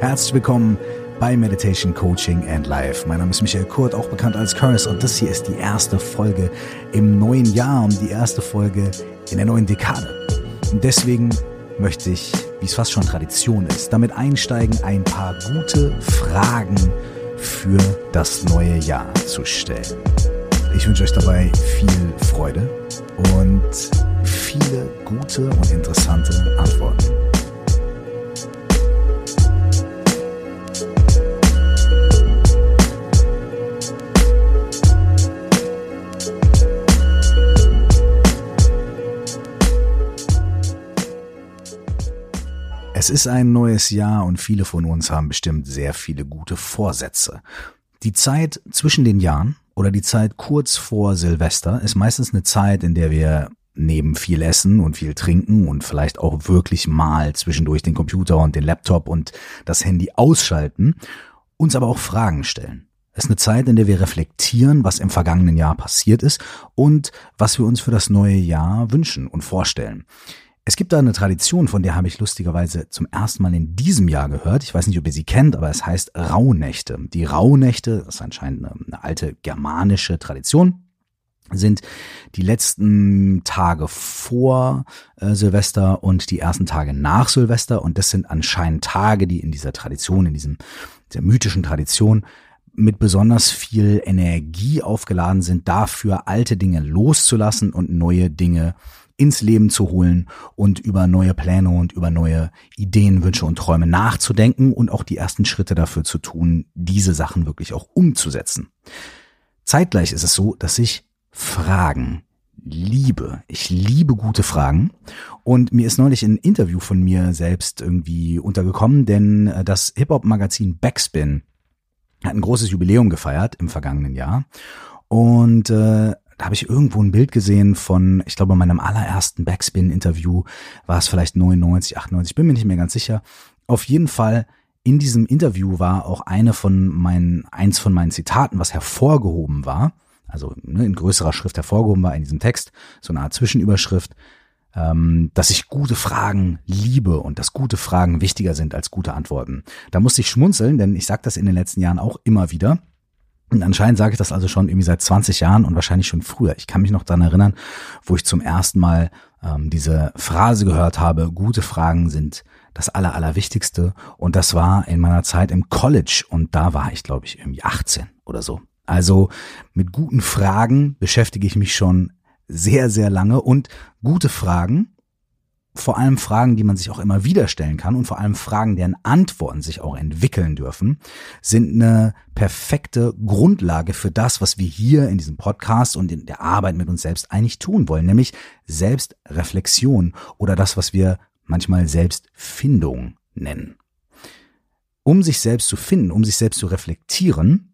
Herzlich willkommen bei Meditation Coaching and Life. Mein Name ist Michael Kurt, auch bekannt als Curtis, und das hier ist die erste Folge im neuen Jahr und die erste Folge in der neuen Dekade. Und deswegen möchte ich, wie es fast schon Tradition ist, damit einsteigen, ein paar gute Fragen für das neue Jahr zu stellen. Ich wünsche euch dabei viel Freude und viele gute und interessante Antworten. Es ist ein neues Jahr und viele von uns haben bestimmt sehr viele gute Vorsätze. Die Zeit zwischen den Jahren oder die Zeit kurz vor Silvester ist meistens eine Zeit, in der wir neben viel Essen und viel Trinken und vielleicht auch wirklich mal zwischendurch den Computer und den Laptop und das Handy ausschalten, uns aber auch Fragen stellen. Es ist eine Zeit, in der wir reflektieren, was im vergangenen Jahr passiert ist und was wir uns für das neue Jahr wünschen und vorstellen. Es gibt da eine Tradition, von der habe ich lustigerweise zum ersten Mal in diesem Jahr gehört. Ich weiß nicht, ob ihr sie kennt, aber es heißt Rauhnächte. Die Rauhnächte, das ist anscheinend eine, eine alte germanische Tradition, sind die letzten Tage vor äh, Silvester und die ersten Tage nach Silvester. Und das sind anscheinend Tage, die in dieser Tradition, in diesem, der mythischen Tradition mit besonders viel Energie aufgeladen sind, dafür alte Dinge loszulassen und neue Dinge ins Leben zu holen und über neue Pläne und über neue Ideen, Wünsche und Träume nachzudenken und auch die ersten Schritte dafür zu tun, diese Sachen wirklich auch umzusetzen. Zeitgleich ist es so, dass ich Fragen liebe. Ich liebe gute Fragen. Und mir ist neulich ein Interview von mir selbst irgendwie untergekommen, denn äh, das Hip-Hop-Magazin Backspin hat ein großes Jubiläum gefeiert im vergangenen Jahr. Und äh, da habe ich irgendwo ein Bild gesehen von, ich glaube, meinem allerersten Backspin-Interview war es vielleicht 99, 98, bin mir nicht mehr ganz sicher. Auf jeden Fall in diesem Interview war auch eine von meinen, eins von meinen Zitaten, was hervorgehoben war, also ne, in größerer Schrift hervorgehoben war in diesem Text, so eine Art Zwischenüberschrift, ähm, dass ich gute Fragen liebe und dass gute Fragen wichtiger sind als gute Antworten. Da musste ich schmunzeln, denn ich sage das in den letzten Jahren auch immer wieder. Und anscheinend sage ich das also schon irgendwie seit 20 Jahren und wahrscheinlich schon früher. Ich kann mich noch dran erinnern, wo ich zum ersten Mal ähm, diese Phrase gehört habe, gute Fragen sind das Aller, Allerwichtigste. Und das war in meiner Zeit im College und da war ich, glaube ich, irgendwie 18 oder so. Also mit guten Fragen beschäftige ich mich schon sehr, sehr lange und gute Fragen vor allem Fragen, die man sich auch immer wieder stellen kann und vor allem Fragen, deren Antworten sich auch entwickeln dürfen, sind eine perfekte Grundlage für das, was wir hier in diesem Podcast und in der Arbeit mit uns selbst eigentlich tun wollen, nämlich Selbstreflexion oder das, was wir manchmal Selbstfindung nennen. Um sich selbst zu finden, um sich selbst zu reflektieren,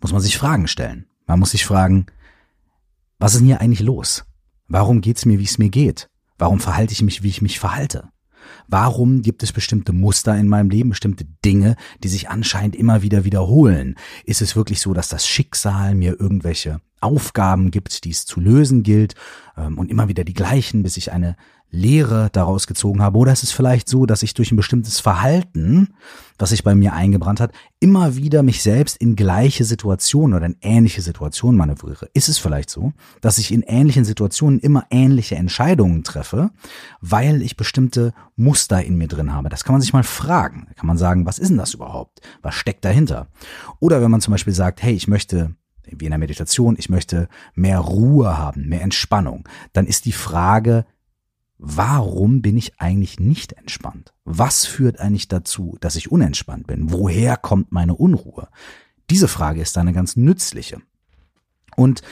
muss man sich Fragen stellen. Man muss sich fragen, was ist denn hier eigentlich los? Warum geht's mir, wie es mir geht? Warum verhalte ich mich, wie ich mich verhalte? Warum gibt es bestimmte Muster in meinem Leben, bestimmte Dinge, die sich anscheinend immer wieder wiederholen? Ist es wirklich so, dass das Schicksal mir irgendwelche Aufgaben gibt, die es zu lösen gilt ähm, und immer wieder die gleichen, bis ich eine Lehre daraus gezogen habe? Oder ist es vielleicht so, dass ich durch ein bestimmtes Verhalten, was sich bei mir eingebrannt hat, immer wieder mich selbst in gleiche Situationen oder in ähnliche Situationen manövriere? Ist es vielleicht so, dass ich in ähnlichen Situationen immer ähnliche Entscheidungen treffe, weil ich bestimmte Muster in mir drin habe? Das kann man sich mal fragen. Da kann man sagen, was ist denn das überhaupt? Was steckt dahinter? Oder wenn man zum Beispiel sagt, hey, ich möchte wie in der Meditation, ich möchte mehr Ruhe haben, mehr Entspannung, dann ist die Frage, warum bin ich eigentlich nicht entspannt? Was führt eigentlich dazu, dass ich unentspannt bin? Woher kommt meine Unruhe? Diese Frage ist eine ganz nützliche. Und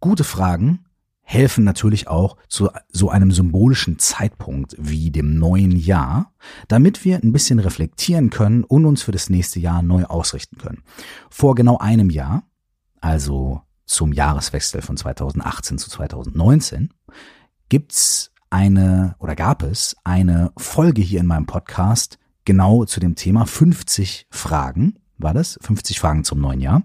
gute Fragen helfen natürlich auch zu so einem symbolischen Zeitpunkt wie dem neuen Jahr, damit wir ein bisschen reflektieren können und uns für das nächste Jahr neu ausrichten können. Vor genau einem Jahr, also zum Jahreswechsel von 2018 zu 2019, gibt's eine oder gab es eine Folge hier in meinem Podcast genau zu dem Thema 50 Fragen, war das? 50 Fragen zum neuen Jahr.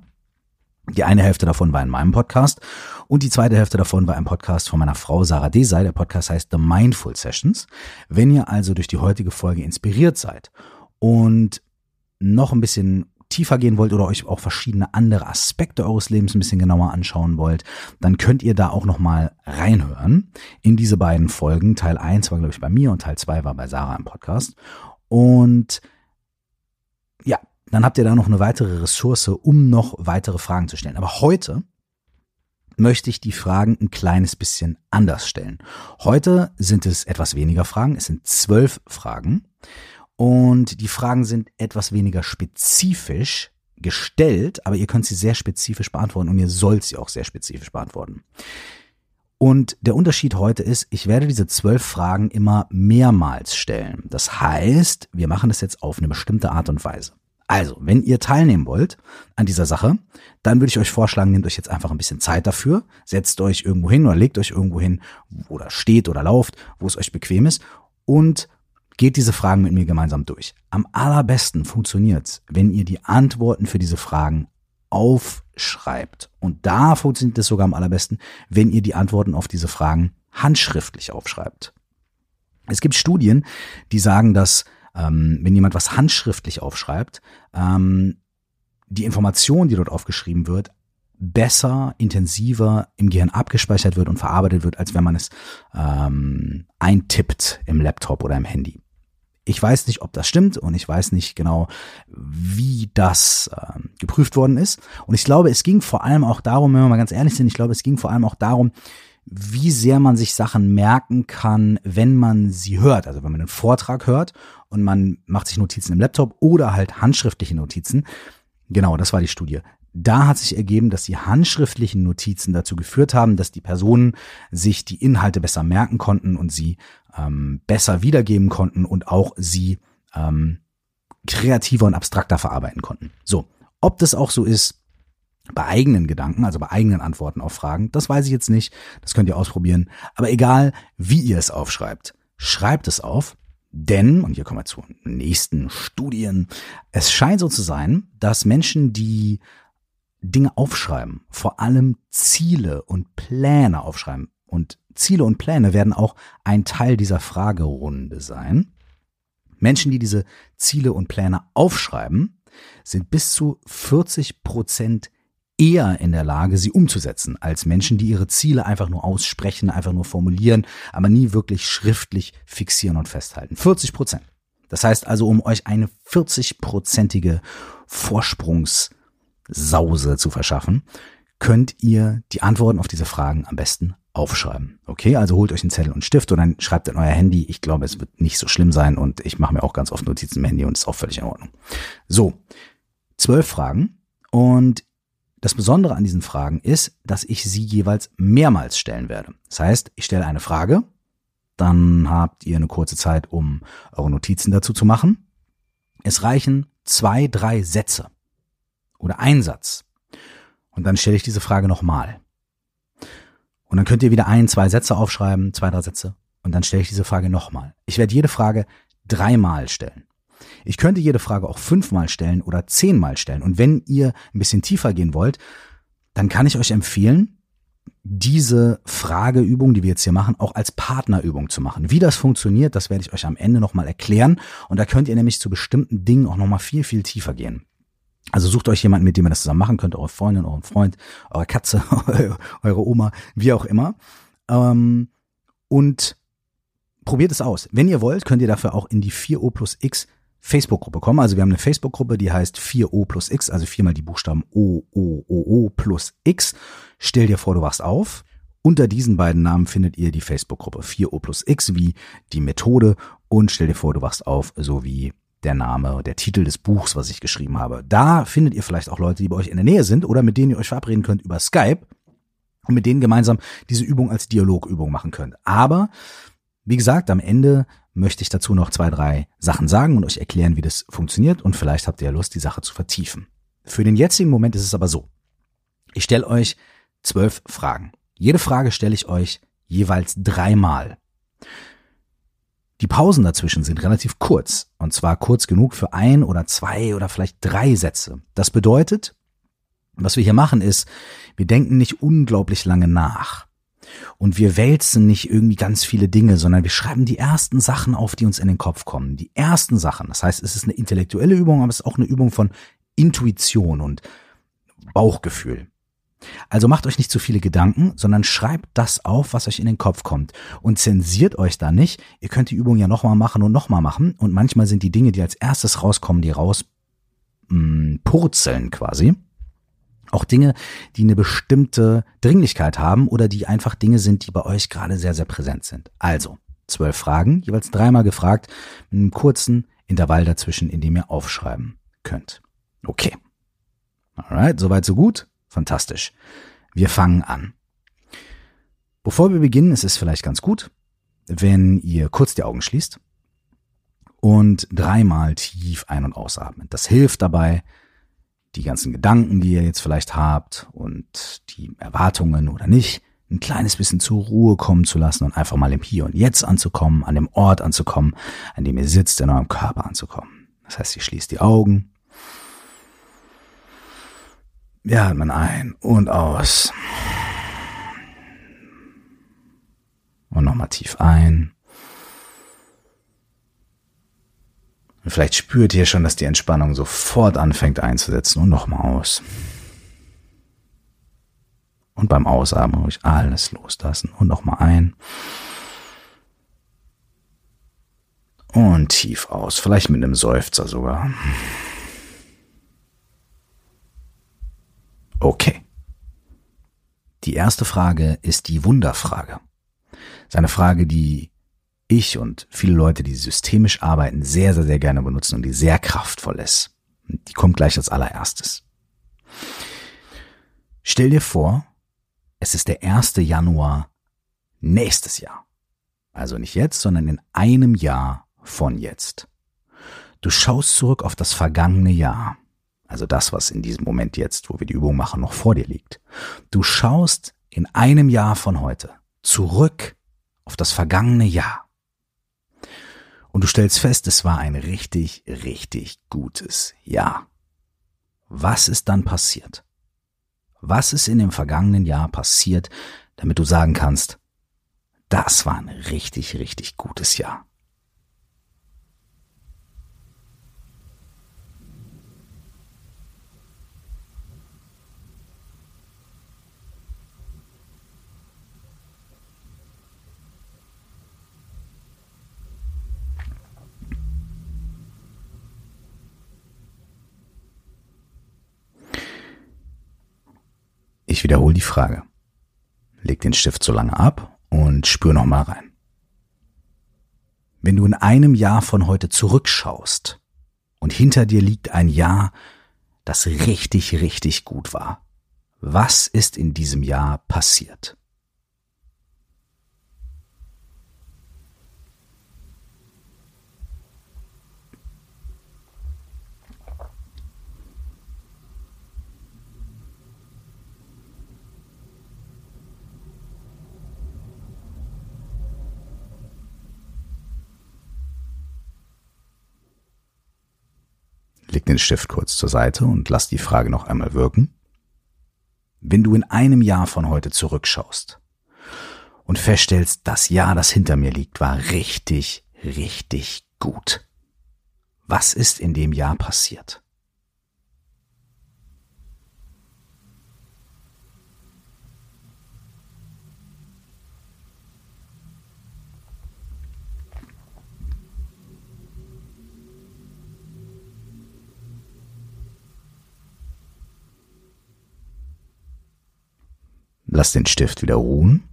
Die eine Hälfte davon war in meinem Podcast und die zweite Hälfte davon war ein Podcast von meiner Frau Sarah Desai. Der Podcast heißt The Mindful Sessions. Wenn ihr also durch die heutige Folge inspiriert seid und noch ein bisschen tiefer gehen wollt oder euch auch verschiedene andere Aspekte eures Lebens ein bisschen genauer anschauen wollt, dann könnt ihr da auch nochmal reinhören in diese beiden Folgen. Teil 1 war, glaube ich, bei mir und Teil 2 war bei Sarah im Podcast. Und ja, dann habt ihr da noch eine weitere Ressource, um noch weitere Fragen zu stellen. Aber heute möchte ich die Fragen ein kleines bisschen anders stellen. Heute sind es etwas weniger Fragen, es sind zwölf Fragen. Und die Fragen sind etwas weniger spezifisch gestellt, aber ihr könnt sie sehr spezifisch beantworten und ihr sollt sie auch sehr spezifisch beantworten. Und der Unterschied heute ist, ich werde diese zwölf Fragen immer mehrmals stellen. Das heißt, wir machen das jetzt auf eine bestimmte Art und Weise. Also, wenn ihr teilnehmen wollt an dieser Sache, dann würde ich euch vorschlagen, nehmt euch jetzt einfach ein bisschen Zeit dafür, setzt euch irgendwo hin oder legt euch irgendwo hin oder steht oder lauft, wo es euch bequem ist und Geht diese Fragen mit mir gemeinsam durch. Am allerbesten funktioniert's, wenn ihr die Antworten für diese Fragen aufschreibt. Und da funktioniert es sogar am allerbesten, wenn ihr die Antworten auf diese Fragen handschriftlich aufschreibt. Es gibt Studien, die sagen, dass ähm, wenn jemand was handschriftlich aufschreibt, ähm, die Information, die dort aufgeschrieben wird, besser, intensiver im Gehirn abgespeichert wird und verarbeitet wird, als wenn man es ähm, eintippt im Laptop oder im Handy. Ich weiß nicht, ob das stimmt und ich weiß nicht genau, wie das äh, geprüft worden ist. Und ich glaube, es ging vor allem auch darum, wenn wir mal ganz ehrlich sind, ich glaube, es ging vor allem auch darum, wie sehr man sich Sachen merken kann, wenn man sie hört. Also wenn man einen Vortrag hört und man macht sich Notizen im Laptop oder halt handschriftliche Notizen. Genau, das war die Studie. Da hat sich ergeben, dass die handschriftlichen Notizen dazu geführt haben, dass die Personen sich die Inhalte besser merken konnten und sie ähm, besser wiedergeben konnten und auch sie ähm, kreativer und abstrakter verarbeiten konnten. So, ob das auch so ist bei eigenen Gedanken, also bei eigenen Antworten auf Fragen, das weiß ich jetzt nicht. Das könnt ihr ausprobieren. Aber egal, wie ihr es aufschreibt, schreibt es auf. Denn, und hier kommen wir zu nächsten Studien, es scheint so zu sein, dass Menschen, die Dinge aufschreiben, vor allem Ziele und Pläne aufschreiben. Und Ziele und Pläne werden auch ein Teil dieser Fragerunde sein. Menschen, die diese Ziele und Pläne aufschreiben, sind bis zu 40 Prozent eher in der Lage, sie umzusetzen, als Menschen, die ihre Ziele einfach nur aussprechen, einfach nur formulieren, aber nie wirklich schriftlich fixieren und festhalten. 40 Prozent. Das heißt also, um euch eine 40-prozentige Vorsprungs- Sause zu verschaffen, könnt ihr die Antworten auf diese Fragen am besten aufschreiben. Okay, also holt euch einen Zettel und Stift und dann schreibt in euer Handy. Ich glaube, es wird nicht so schlimm sein und ich mache mir auch ganz oft Notizen im Handy und ist auch völlig in Ordnung. So, zwölf Fragen und das Besondere an diesen Fragen ist, dass ich sie jeweils mehrmals stellen werde. Das heißt, ich stelle eine Frage, dann habt ihr eine kurze Zeit, um eure Notizen dazu zu machen. Es reichen zwei, drei Sätze oder ein Satz. Und dann stelle ich diese Frage nochmal. Und dann könnt ihr wieder ein, zwei Sätze aufschreiben, zwei, drei Sätze. Und dann stelle ich diese Frage nochmal. Ich werde jede Frage dreimal stellen. Ich könnte jede Frage auch fünfmal stellen oder zehnmal stellen. Und wenn ihr ein bisschen tiefer gehen wollt, dann kann ich euch empfehlen, diese Frageübung, die wir jetzt hier machen, auch als Partnerübung zu machen. Wie das funktioniert, das werde ich euch am Ende nochmal erklären. Und da könnt ihr nämlich zu bestimmten Dingen auch nochmal viel, viel tiefer gehen. Also sucht euch jemanden, mit dem ihr das zusammen machen könnt, eure Freundin, euren Freund, eure Katze, eure Oma, wie auch immer. Ähm, und probiert es aus. Wenn ihr wollt, könnt ihr dafür auch in die 4O plus X Facebook-Gruppe kommen. Also wir haben eine Facebook-Gruppe, die heißt 4O plus X, also viermal die Buchstaben O, O, O, O plus X. Stell dir vor, du wachst auf. Unter diesen beiden Namen findet ihr die Facebook-Gruppe 4O plus X wie die Methode und stell dir vor, du wachst auf, so wie der Name, der Titel des Buchs, was ich geschrieben habe. Da findet ihr vielleicht auch Leute, die bei euch in der Nähe sind oder mit denen ihr euch verabreden könnt über Skype und mit denen gemeinsam diese Übung als Dialogübung machen könnt. Aber wie gesagt, am Ende möchte ich dazu noch zwei, drei Sachen sagen und euch erklären, wie das funktioniert und vielleicht habt ihr ja Lust, die Sache zu vertiefen. Für den jetzigen Moment ist es aber so. Ich stelle euch zwölf Fragen. Jede Frage stelle ich euch jeweils dreimal. Die Pausen dazwischen sind relativ kurz, und zwar kurz genug für ein oder zwei oder vielleicht drei Sätze. Das bedeutet, was wir hier machen ist, wir denken nicht unglaublich lange nach. Und wir wälzen nicht irgendwie ganz viele Dinge, sondern wir schreiben die ersten Sachen auf, die uns in den Kopf kommen. Die ersten Sachen. Das heißt, es ist eine intellektuelle Übung, aber es ist auch eine Übung von Intuition und Bauchgefühl. Also macht euch nicht zu viele Gedanken, sondern schreibt das auf, was euch in den Kopf kommt. Und zensiert euch da nicht. Ihr könnt die Übung ja nochmal machen und nochmal machen. Und manchmal sind die Dinge, die als erstes rauskommen, die raus mh, mm, purzeln quasi. Auch Dinge, die eine bestimmte Dringlichkeit haben oder die einfach Dinge sind, die bei euch gerade sehr, sehr präsent sind. Also, zwölf Fragen, jeweils dreimal gefragt, mit einem kurzen Intervall dazwischen, in dem ihr aufschreiben könnt. Okay. Alright, soweit so gut. Fantastisch. Wir fangen an. Bevor wir beginnen, ist es vielleicht ganz gut, wenn ihr kurz die Augen schließt und dreimal tief ein- und ausatmet. Das hilft dabei, die ganzen Gedanken, die ihr jetzt vielleicht habt und die Erwartungen oder nicht, ein kleines bisschen zur Ruhe kommen zu lassen und einfach mal im Hier und Jetzt anzukommen, an dem Ort anzukommen, an dem ihr sitzt, in eurem Körper anzukommen. Das heißt, ihr schließt die Augen wir atmen ein und aus. Und nochmal tief ein. Und vielleicht spürt ihr schon, dass die Entspannung sofort anfängt einzusetzen und nochmal aus. Und beim Ausatmen ruhig alles loslassen und nochmal ein. Und tief aus, vielleicht mit einem Seufzer sogar. Okay. Die erste Frage ist die Wunderfrage. Seine Frage, die ich und viele Leute, die systemisch arbeiten, sehr, sehr, sehr gerne benutzen und die sehr kraftvoll ist. Die kommt gleich als allererstes. Stell dir vor, es ist der 1. Januar nächstes Jahr. Also nicht jetzt, sondern in einem Jahr von jetzt. Du schaust zurück auf das vergangene Jahr also das, was in diesem Moment jetzt, wo wir die Übung machen, noch vor dir liegt. Du schaust in einem Jahr von heute zurück auf das vergangene Jahr. Und du stellst fest, es war ein richtig, richtig gutes Jahr. Was ist dann passiert? Was ist in dem vergangenen Jahr passiert, damit du sagen kannst, das war ein richtig, richtig gutes Jahr? Ich wiederhole die Frage. Leg den Stift so lange ab und spür noch mal rein. Wenn du in einem Jahr von heute zurückschaust und hinter dir liegt ein Jahr, das richtig, richtig gut war, was ist in diesem Jahr passiert? Leg den Stift kurz zur Seite und lass die Frage noch einmal wirken. Wenn du in einem Jahr von heute zurückschaust und feststellst, das Jahr, das hinter mir liegt, war richtig, richtig gut. Was ist in dem Jahr passiert? Lass den Stift wieder ruhen.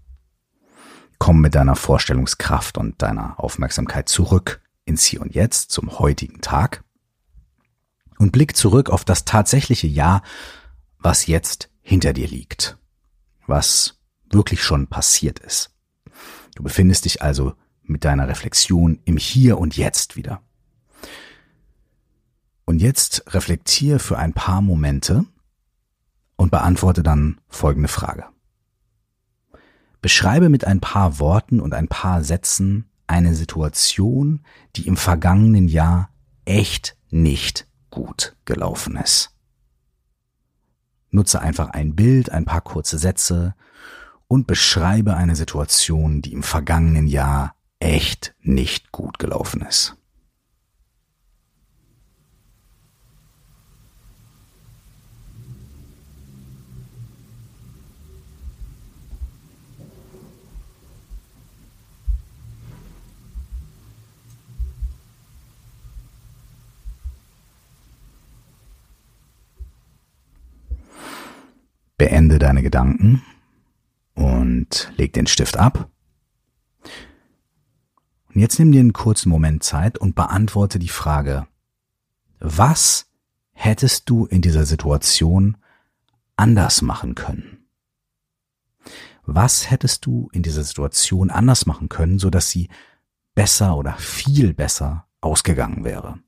Komm mit deiner Vorstellungskraft und deiner Aufmerksamkeit zurück ins Hier und Jetzt zum heutigen Tag und blick zurück auf das tatsächliche Jahr, was jetzt hinter dir liegt, was wirklich schon passiert ist. Du befindest dich also mit deiner Reflexion im Hier und Jetzt wieder. Und jetzt reflektiere für ein paar Momente und beantworte dann folgende Frage. Beschreibe mit ein paar Worten und ein paar Sätzen eine Situation, die im vergangenen Jahr echt nicht gut gelaufen ist. Nutze einfach ein Bild, ein paar kurze Sätze und beschreibe eine Situation, die im vergangenen Jahr echt nicht gut gelaufen ist. Beende deine Gedanken und leg den Stift ab. Und jetzt nimm dir einen kurzen Moment Zeit und beantworte die Frage, was hättest du in dieser Situation anders machen können? Was hättest du in dieser Situation anders machen können, so dass sie besser oder viel besser ausgegangen wäre?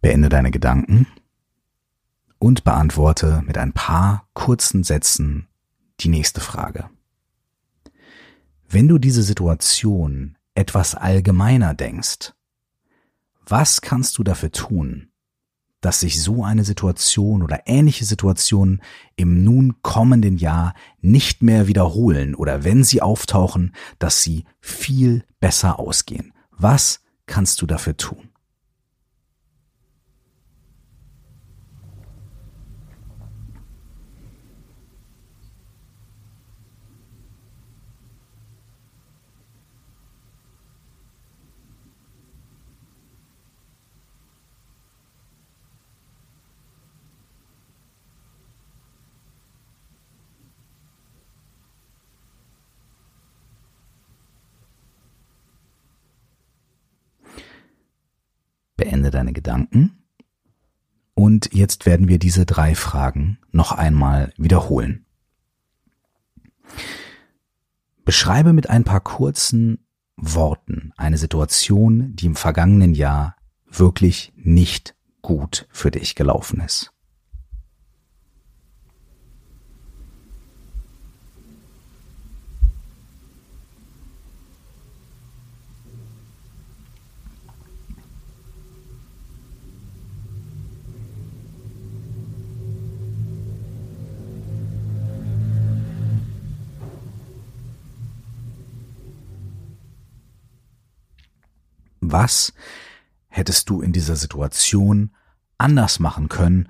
Beende deine Gedanken und beantworte mit ein paar kurzen Sätzen die nächste Frage. Wenn du diese Situation etwas allgemeiner denkst, was kannst du dafür tun, dass sich so eine Situation oder ähnliche Situationen im nun kommenden Jahr nicht mehr wiederholen oder wenn sie auftauchen, dass sie viel besser ausgehen? Was kannst du dafür tun? Beende deine Gedanken. Und jetzt werden wir diese drei Fragen noch einmal wiederholen. Beschreibe mit ein paar kurzen Worten eine Situation, die im vergangenen Jahr wirklich nicht gut für dich gelaufen ist. Was hättest du in dieser Situation anders machen können,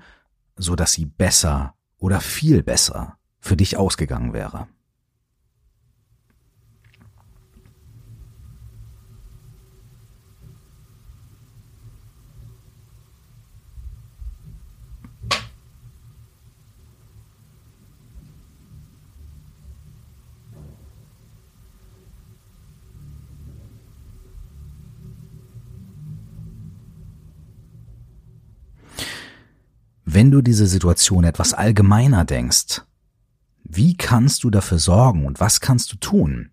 so dass sie besser oder viel besser für dich ausgegangen wäre? Wenn du diese Situation etwas allgemeiner denkst, wie kannst du dafür sorgen und was kannst du tun,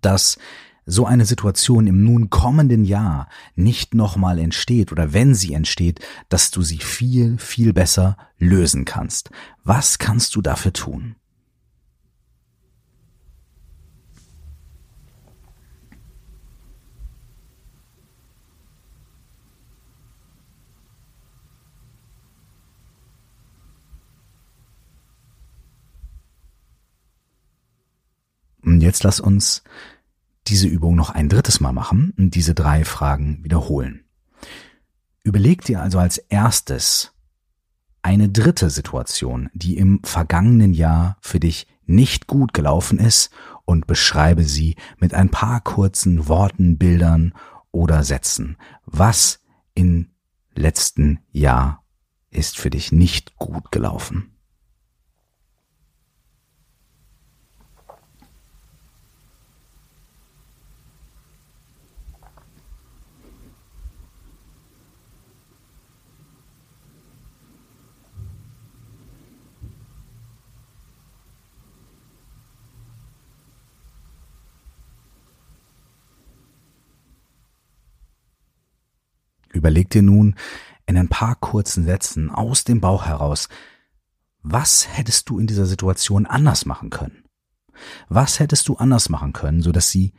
dass so eine Situation im nun kommenden Jahr nicht nochmal entsteht oder wenn sie entsteht, dass du sie viel, viel besser lösen kannst. Was kannst du dafür tun? Und jetzt lass uns diese Übung noch ein drittes Mal machen und diese drei Fragen wiederholen. Überleg dir also als erstes eine dritte Situation, die im vergangenen Jahr für dich nicht gut gelaufen ist und beschreibe sie mit ein paar kurzen Worten, Bildern oder Sätzen. Was im letzten Jahr ist für dich nicht gut gelaufen? Überleg dir nun in ein paar kurzen Sätzen aus dem Bauch heraus, was hättest du in dieser Situation anders machen können? Was hättest du anders machen können, so dass sie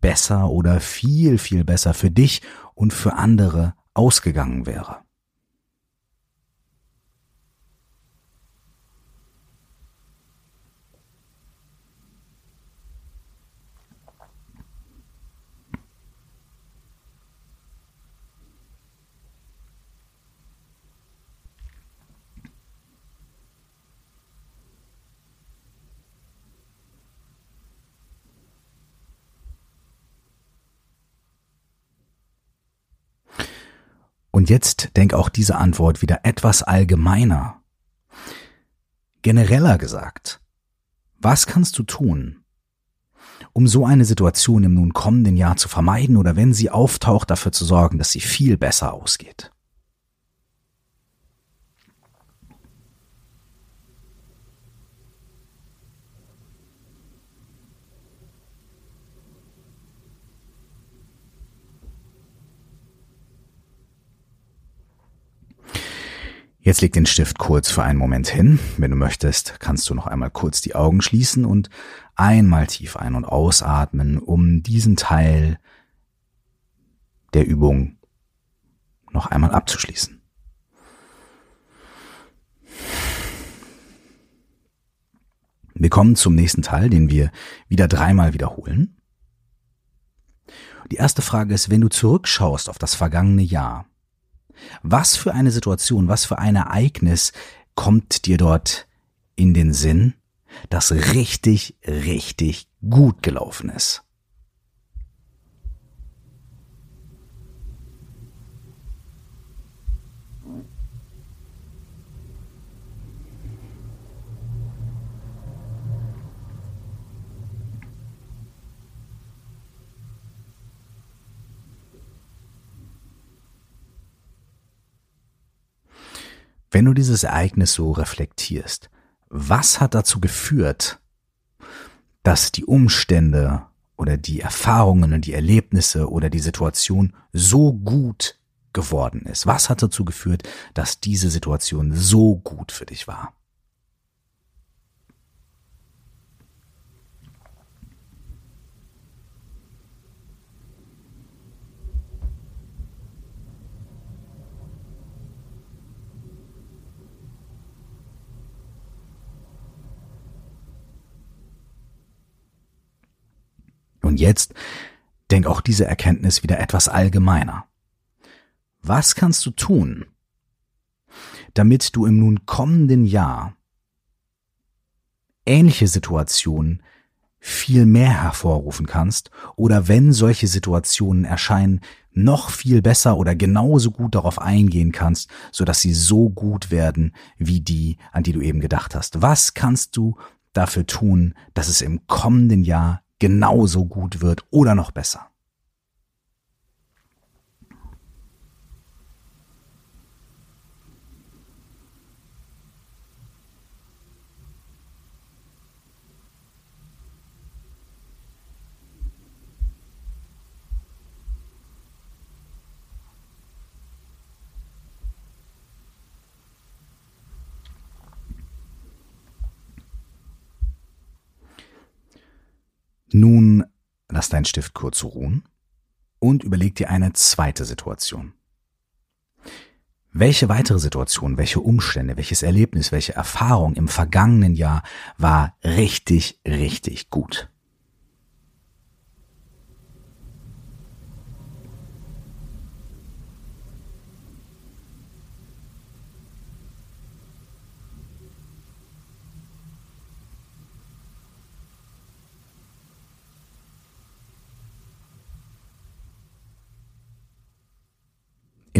besser oder viel, viel besser für dich und für andere ausgegangen wäre? Und jetzt denk auch diese Antwort wieder etwas allgemeiner. Genereller gesagt, was kannst du tun, um so eine Situation im nun kommenden Jahr zu vermeiden oder wenn sie auftaucht, dafür zu sorgen, dass sie viel besser ausgeht? Jetzt leg den Stift kurz für einen Moment hin. Wenn du möchtest, kannst du noch einmal kurz die Augen schließen und einmal tief ein- und ausatmen, um diesen Teil der Übung noch einmal abzuschließen. Wir kommen zum nächsten Teil, den wir wieder dreimal wiederholen. Die erste Frage ist, wenn du zurückschaust auf das vergangene Jahr, was für eine Situation, was für ein Ereignis kommt dir dort in den Sinn, das richtig, richtig gut gelaufen ist? Wenn du dieses Ereignis so reflektierst, was hat dazu geführt, dass die Umstände oder die Erfahrungen und die Erlebnisse oder die Situation so gut geworden ist? Was hat dazu geführt, dass diese Situation so gut für dich war? Und jetzt denk auch diese Erkenntnis wieder etwas allgemeiner. Was kannst du tun, damit du im nun kommenden Jahr ähnliche Situationen viel mehr hervorrufen kannst oder wenn solche Situationen erscheinen, noch viel besser oder genauso gut darauf eingehen kannst, so dass sie so gut werden wie die, an die du eben gedacht hast. Was kannst du dafür tun, dass es im kommenden Jahr genauso gut wird oder noch besser. Nun lass deinen Stift kurz ruhen und überleg dir eine zweite Situation. Welche weitere Situation, welche Umstände, welches Erlebnis, welche Erfahrung im vergangenen Jahr war richtig, richtig gut?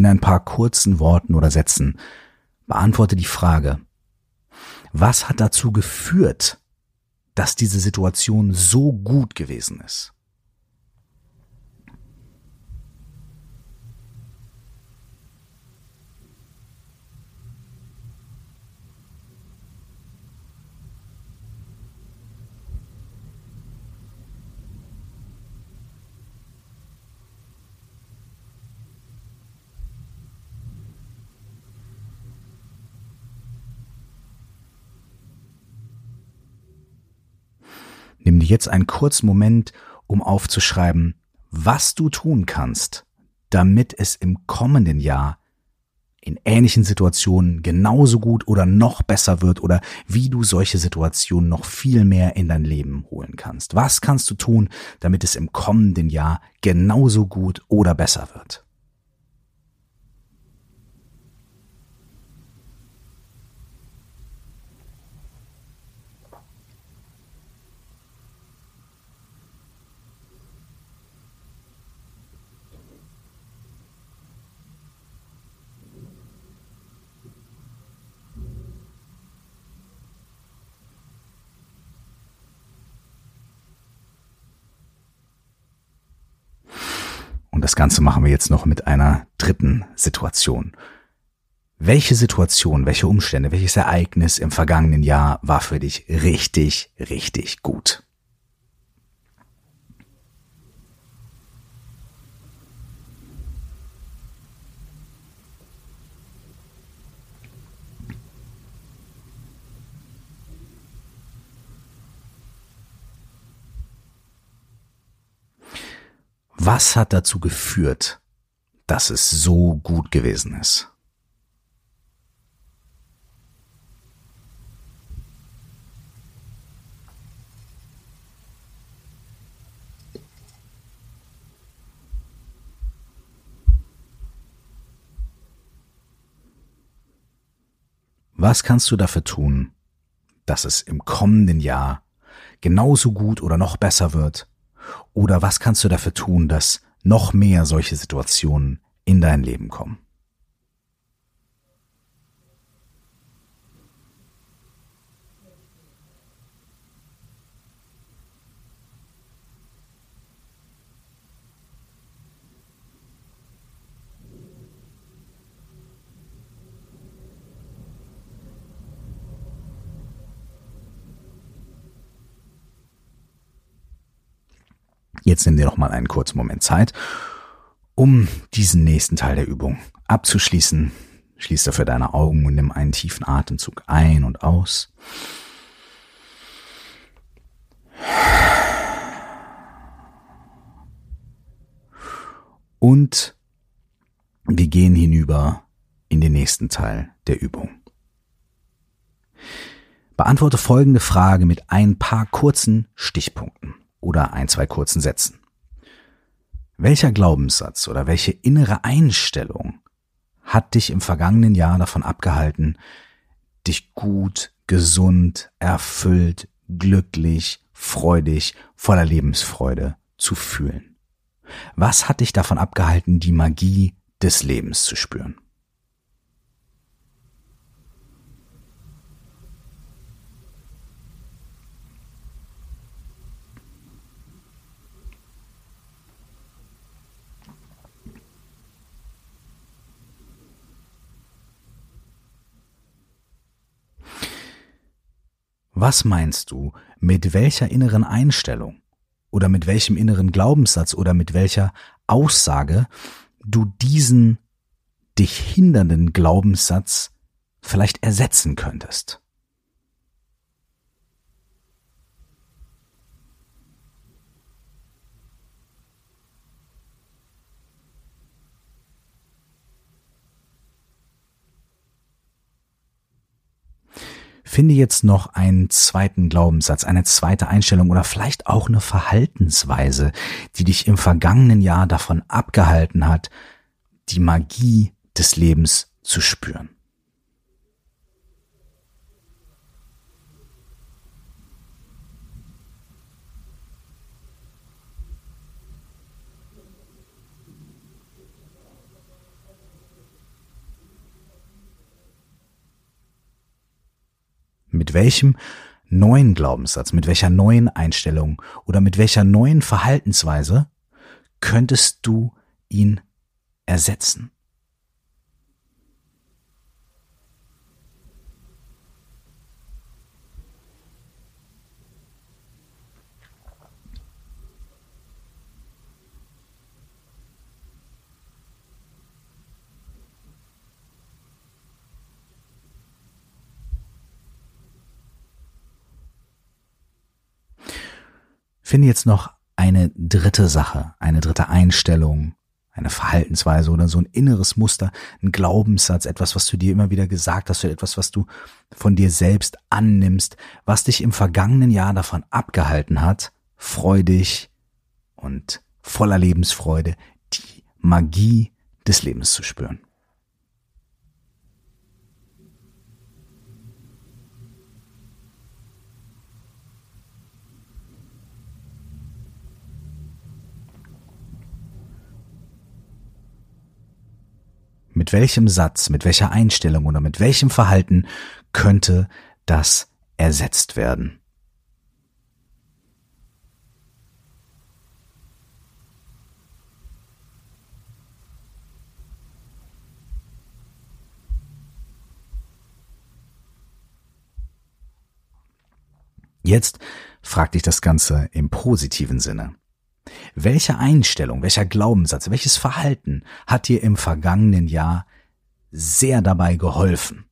In ein paar kurzen Worten oder Sätzen beantworte die Frage, was hat dazu geführt, dass diese Situation so gut gewesen ist? Nimm dir jetzt einen kurzen Moment, um aufzuschreiben, was du tun kannst, damit es im kommenden Jahr in ähnlichen Situationen genauso gut oder noch besser wird oder wie du solche Situationen noch viel mehr in dein Leben holen kannst. Was kannst du tun, damit es im kommenden Jahr genauso gut oder besser wird? Das Ganze machen wir jetzt noch mit einer dritten Situation. Welche Situation, welche Umstände, welches Ereignis im vergangenen Jahr war für dich richtig, richtig gut? Was hat dazu geführt, dass es so gut gewesen ist? Was kannst du dafür tun, dass es im kommenden Jahr genauso gut oder noch besser wird, oder was kannst du dafür tun, dass noch mehr solche Situationen in dein Leben kommen? Jetzt nimm dir noch mal einen kurzen Moment Zeit, um diesen nächsten Teil der Übung abzuschließen. Schließ dafür deine Augen und nimm einen tiefen Atemzug ein und aus. Und wir gehen hinüber in den nächsten Teil der Übung. Beantworte folgende Frage mit ein paar kurzen Stichpunkten oder ein, zwei kurzen Sätzen. Welcher Glaubenssatz oder welche innere Einstellung hat dich im vergangenen Jahr davon abgehalten, dich gut, gesund, erfüllt, glücklich, freudig, voller Lebensfreude zu fühlen? Was hat dich davon abgehalten, die Magie des Lebens zu spüren? Was meinst du, mit welcher inneren Einstellung oder mit welchem inneren Glaubenssatz oder mit welcher Aussage du diesen dich hindernden Glaubenssatz vielleicht ersetzen könntest? Finde jetzt noch einen zweiten Glaubenssatz, eine zweite Einstellung oder vielleicht auch eine Verhaltensweise, die dich im vergangenen Jahr davon abgehalten hat, die Magie des Lebens zu spüren. Welchem neuen Glaubenssatz, mit welcher neuen Einstellung oder mit welcher neuen Verhaltensweise könntest du ihn ersetzen? Finde jetzt noch eine dritte Sache, eine dritte Einstellung, eine Verhaltensweise oder so ein inneres Muster, ein Glaubenssatz, etwas, was du dir immer wieder gesagt hast, oder etwas, was du von dir selbst annimmst, was dich im vergangenen Jahr davon abgehalten hat, freudig und voller Lebensfreude die Magie des Lebens zu spüren. Mit welchem Satz, mit welcher Einstellung oder mit welchem Verhalten könnte das ersetzt werden? Jetzt fragt dich das Ganze im positiven Sinne. Welche Einstellung, welcher Glaubenssatz, welches Verhalten hat dir im vergangenen Jahr sehr dabei geholfen,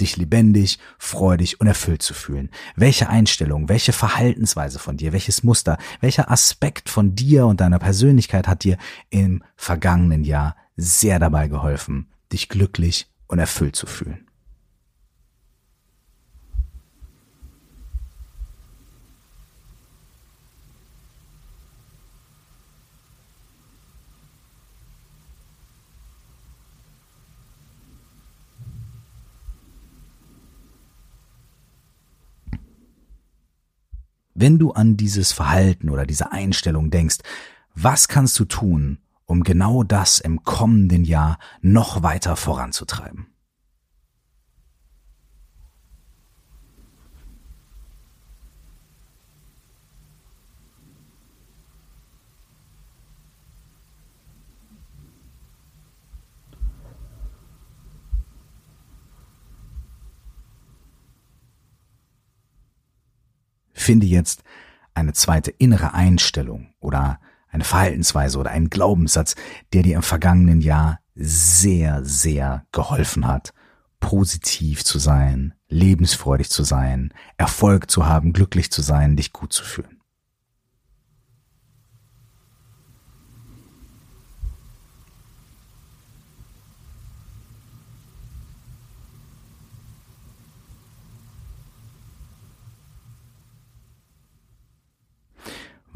dich lebendig, freudig und erfüllt zu fühlen? Welche Einstellung, welche Verhaltensweise von dir, welches Muster, welcher Aspekt von dir und deiner Persönlichkeit hat dir im vergangenen Jahr sehr dabei geholfen, dich glücklich und erfüllt zu fühlen? Wenn du an dieses Verhalten oder diese Einstellung denkst, was kannst du tun, um genau das im kommenden Jahr noch weiter voranzutreiben? Finde jetzt eine zweite innere Einstellung oder eine Verhaltensweise oder einen Glaubenssatz, der dir im vergangenen Jahr sehr, sehr geholfen hat, positiv zu sein, lebensfreudig zu sein, Erfolg zu haben, glücklich zu sein, dich gut zu fühlen.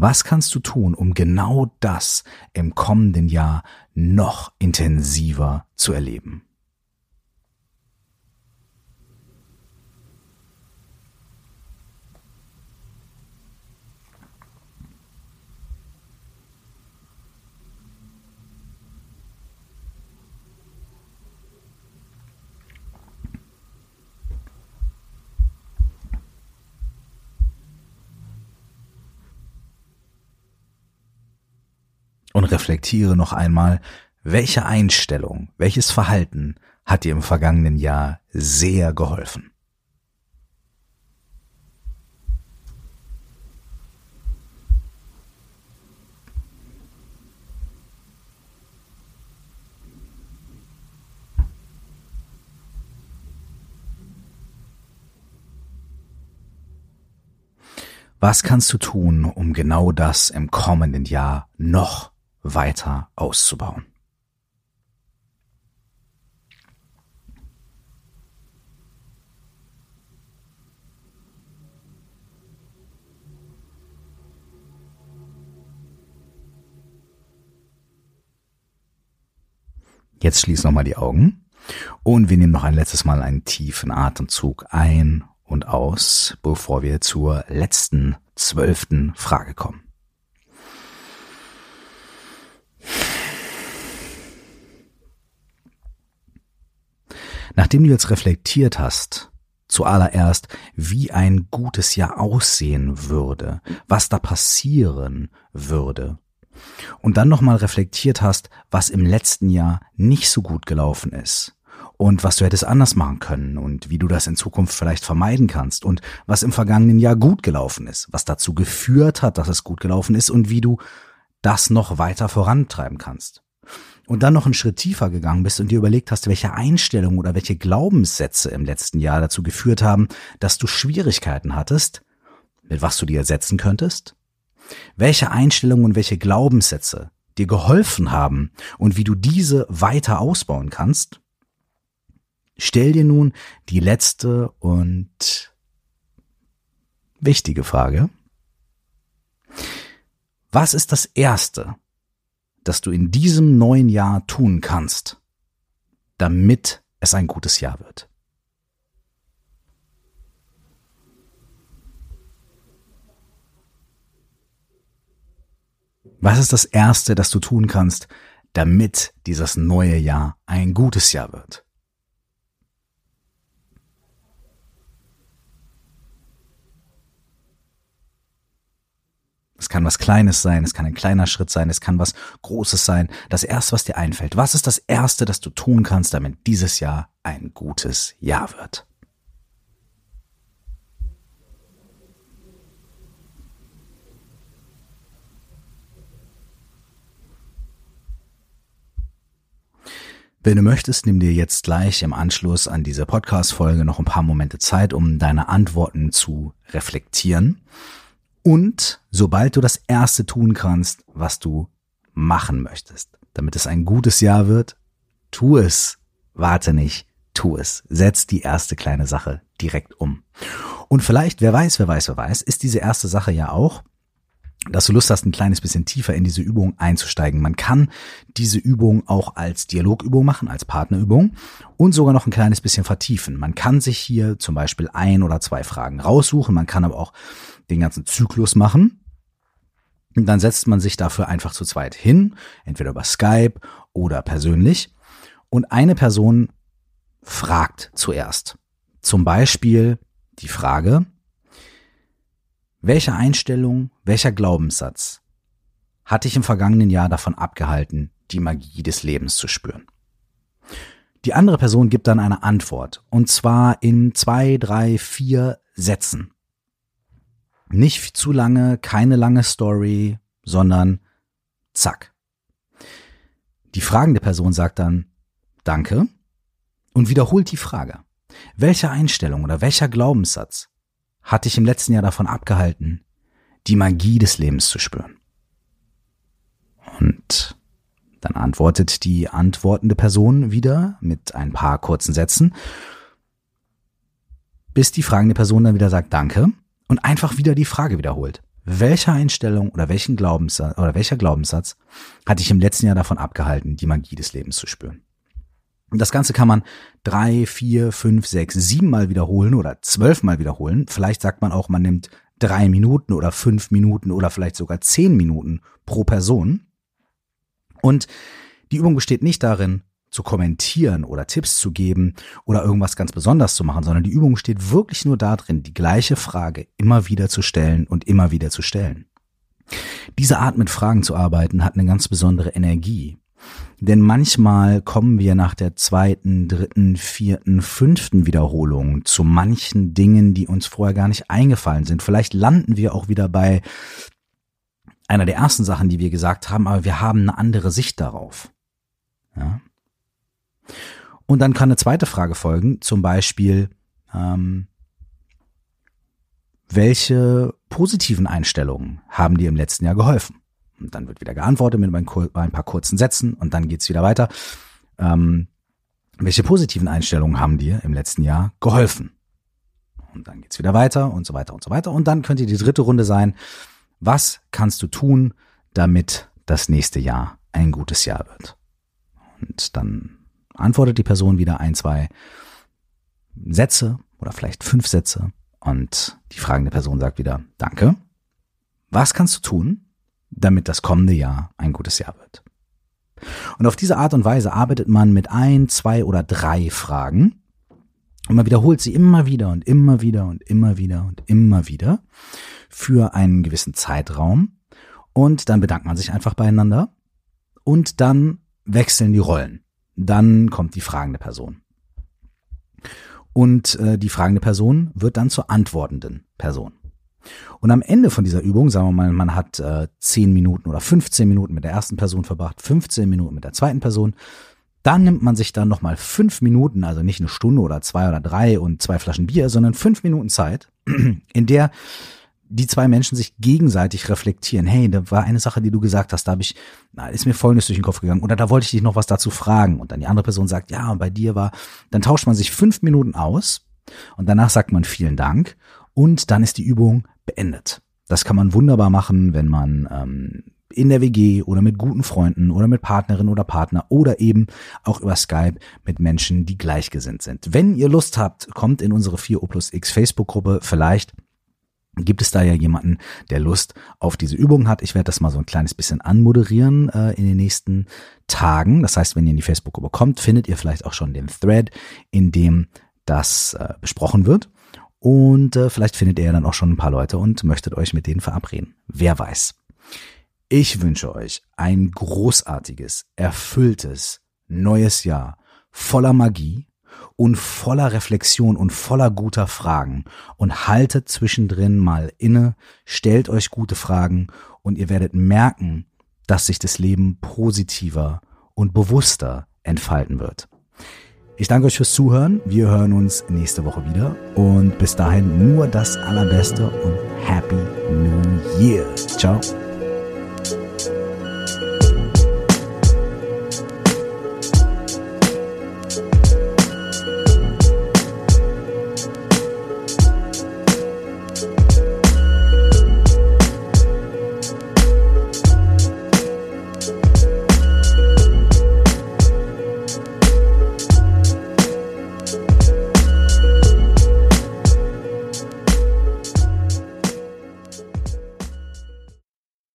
Was kannst du tun, um genau das im kommenden Jahr noch intensiver zu erleben? und reflektiere noch einmal, welche Einstellung, welches Verhalten hat dir im vergangenen Jahr sehr geholfen. Was kannst du tun, um genau das im kommenden Jahr noch weiter auszubauen. Jetzt schließ nochmal die Augen und wir nehmen noch ein letztes Mal einen tiefen Atemzug ein und aus, bevor wir zur letzten zwölften Frage kommen. Nachdem du jetzt reflektiert hast, zuallererst, wie ein gutes Jahr aussehen würde, was da passieren würde, und dann nochmal reflektiert hast, was im letzten Jahr nicht so gut gelaufen ist und was du hättest anders machen können und wie du das in Zukunft vielleicht vermeiden kannst und was im vergangenen Jahr gut gelaufen ist, was dazu geführt hat, dass es gut gelaufen ist und wie du das noch weiter vorantreiben kannst und dann noch einen Schritt tiefer gegangen bist und dir überlegt hast, welche Einstellungen oder welche Glaubenssätze im letzten Jahr dazu geführt haben, dass du Schwierigkeiten hattest, mit was du dir ersetzen könntest, welche Einstellungen und welche Glaubenssätze dir geholfen haben und wie du diese weiter ausbauen kannst, stell dir nun die letzte und wichtige Frage. Was ist das Erste, das du in diesem neuen Jahr tun kannst, damit es ein gutes Jahr wird? Was ist das Erste, das du tun kannst, damit dieses neue Jahr ein gutes Jahr wird? Es kann was Kleines sein, es kann ein kleiner Schritt sein, es kann was Großes sein. Das Erste, was dir einfällt. Was ist das Erste, das du tun kannst, damit dieses Jahr ein gutes Jahr wird? Wenn du möchtest, nimm dir jetzt gleich im Anschluss an diese Podcast-Folge noch ein paar Momente Zeit, um deine Antworten zu reflektieren. Und sobald du das erste tun kannst, was du machen möchtest, damit es ein gutes Jahr wird, tu es. Warte nicht, tu es. Setz die erste kleine Sache direkt um. Und vielleicht, wer weiß, wer weiß, wer weiß, ist diese erste Sache ja auch, dass du Lust hast, ein kleines bisschen tiefer in diese Übung einzusteigen. Man kann diese Übung auch als Dialogübung machen, als Partnerübung und sogar noch ein kleines bisschen vertiefen. Man kann sich hier zum Beispiel ein oder zwei Fragen raussuchen. Man kann aber auch den ganzen Zyklus machen. Und dann setzt man sich dafür einfach zu zweit hin, entweder über Skype oder persönlich. Und eine Person fragt zuerst. Zum Beispiel die Frage, welche Einstellung, welcher Glaubenssatz hat dich im vergangenen Jahr davon abgehalten, die Magie des Lebens zu spüren? Die andere Person gibt dann eine Antwort, und zwar in zwei, drei, vier Sätzen. Nicht zu lange, keine lange Story, sondern zack. Die fragende Person sagt dann Danke und wiederholt die Frage. Welche Einstellung oder welcher Glaubenssatz hat dich im letzten Jahr davon abgehalten, die Magie des Lebens zu spüren? Und dann antwortet die antwortende Person wieder mit ein paar kurzen Sätzen, bis die fragende Person dann wieder sagt Danke und einfach wieder die Frage wiederholt. Welche Einstellung oder welchen Glaubenssatz oder welcher Glaubenssatz hat dich im letzten Jahr davon abgehalten, die Magie des Lebens zu spüren? Das Ganze kann man drei, vier, fünf, sechs, sieben Mal wiederholen oder zwölf Mal wiederholen. Vielleicht sagt man auch, man nimmt drei Minuten oder fünf Minuten oder vielleicht sogar zehn Minuten pro Person. Und die Übung besteht nicht darin, zu kommentieren oder Tipps zu geben oder irgendwas ganz besonders zu machen, sondern die Übung steht wirklich nur darin, die gleiche Frage immer wieder zu stellen und immer wieder zu stellen. Diese Art mit Fragen zu arbeiten hat eine ganz besondere Energie. Denn manchmal kommen wir nach der zweiten, dritten, vierten, fünften Wiederholung zu manchen Dingen, die uns vorher gar nicht eingefallen sind. Vielleicht landen wir auch wieder bei einer der ersten Sachen, die wir gesagt haben, aber wir haben eine andere Sicht darauf. Ja? Und dann kann eine zweite Frage folgen, zum Beispiel, ähm, welche positiven Einstellungen haben dir im letzten Jahr geholfen? Und dann wird wieder geantwortet mit ein paar kurzen Sätzen und dann geht's wieder weiter. Ähm, welche positiven Einstellungen haben dir im letzten Jahr geholfen? Und dann geht's wieder weiter und so weiter und so weiter. Und dann könnte die dritte Runde sein, was kannst du tun, damit das nächste Jahr ein gutes Jahr wird? Und dann antwortet die Person wieder ein, zwei Sätze oder vielleicht fünf Sätze und die fragende Person sagt wieder Danke. Was kannst du tun, damit das kommende Jahr ein gutes Jahr wird? Und auf diese Art und Weise arbeitet man mit ein, zwei oder drei Fragen und man wiederholt sie immer wieder und immer wieder und immer wieder und immer wieder für einen gewissen Zeitraum und dann bedankt man sich einfach beieinander und dann wechseln die Rollen. Dann kommt die fragende Person. Und äh, die fragende Person wird dann zur antwortenden Person. Und am Ende von dieser Übung, sagen wir mal, man hat äh, 10 Minuten oder 15 Minuten mit der ersten Person verbracht, 15 Minuten mit der zweiten Person, dann nimmt man sich dann nochmal fünf Minuten, also nicht eine Stunde oder zwei oder drei und zwei Flaschen Bier, sondern fünf Minuten Zeit, in der die zwei Menschen sich gegenseitig reflektieren. Hey, da war eine Sache, die du gesagt hast, da habe ich, na, ist mir Folgendes durch den Kopf gegangen oder da wollte ich dich noch was dazu fragen und dann die andere Person sagt, ja, bei dir war, dann tauscht man sich fünf Minuten aus und danach sagt man vielen Dank und dann ist die Übung beendet. Das kann man wunderbar machen, wenn man ähm, in der WG oder mit guten Freunden oder mit Partnerin oder Partner oder eben auch über Skype mit Menschen, die gleichgesinnt sind. Wenn ihr Lust habt, kommt in unsere 4O plus X Facebook-Gruppe. Vielleicht gibt es da ja jemanden, der Lust auf diese Übung hat. Ich werde das mal so ein kleines bisschen anmoderieren äh, in den nächsten Tagen. Das heißt, wenn ihr in die Facebook-Gruppe kommt, findet ihr vielleicht auch schon den Thread, in dem das äh, besprochen wird. Und äh, vielleicht findet ihr dann auch schon ein paar Leute und möchtet euch mit denen verabreden. Wer weiß. Ich wünsche euch ein großartiges, erfülltes neues Jahr voller Magie und voller Reflexion und voller guter Fragen und haltet zwischendrin mal inne, stellt euch gute Fragen und ihr werdet merken, dass sich das Leben positiver und bewusster entfalten wird. Ich danke euch fürs Zuhören. Wir hören uns nächste Woche wieder. Und bis dahin nur das Allerbeste und Happy New Year. Ciao.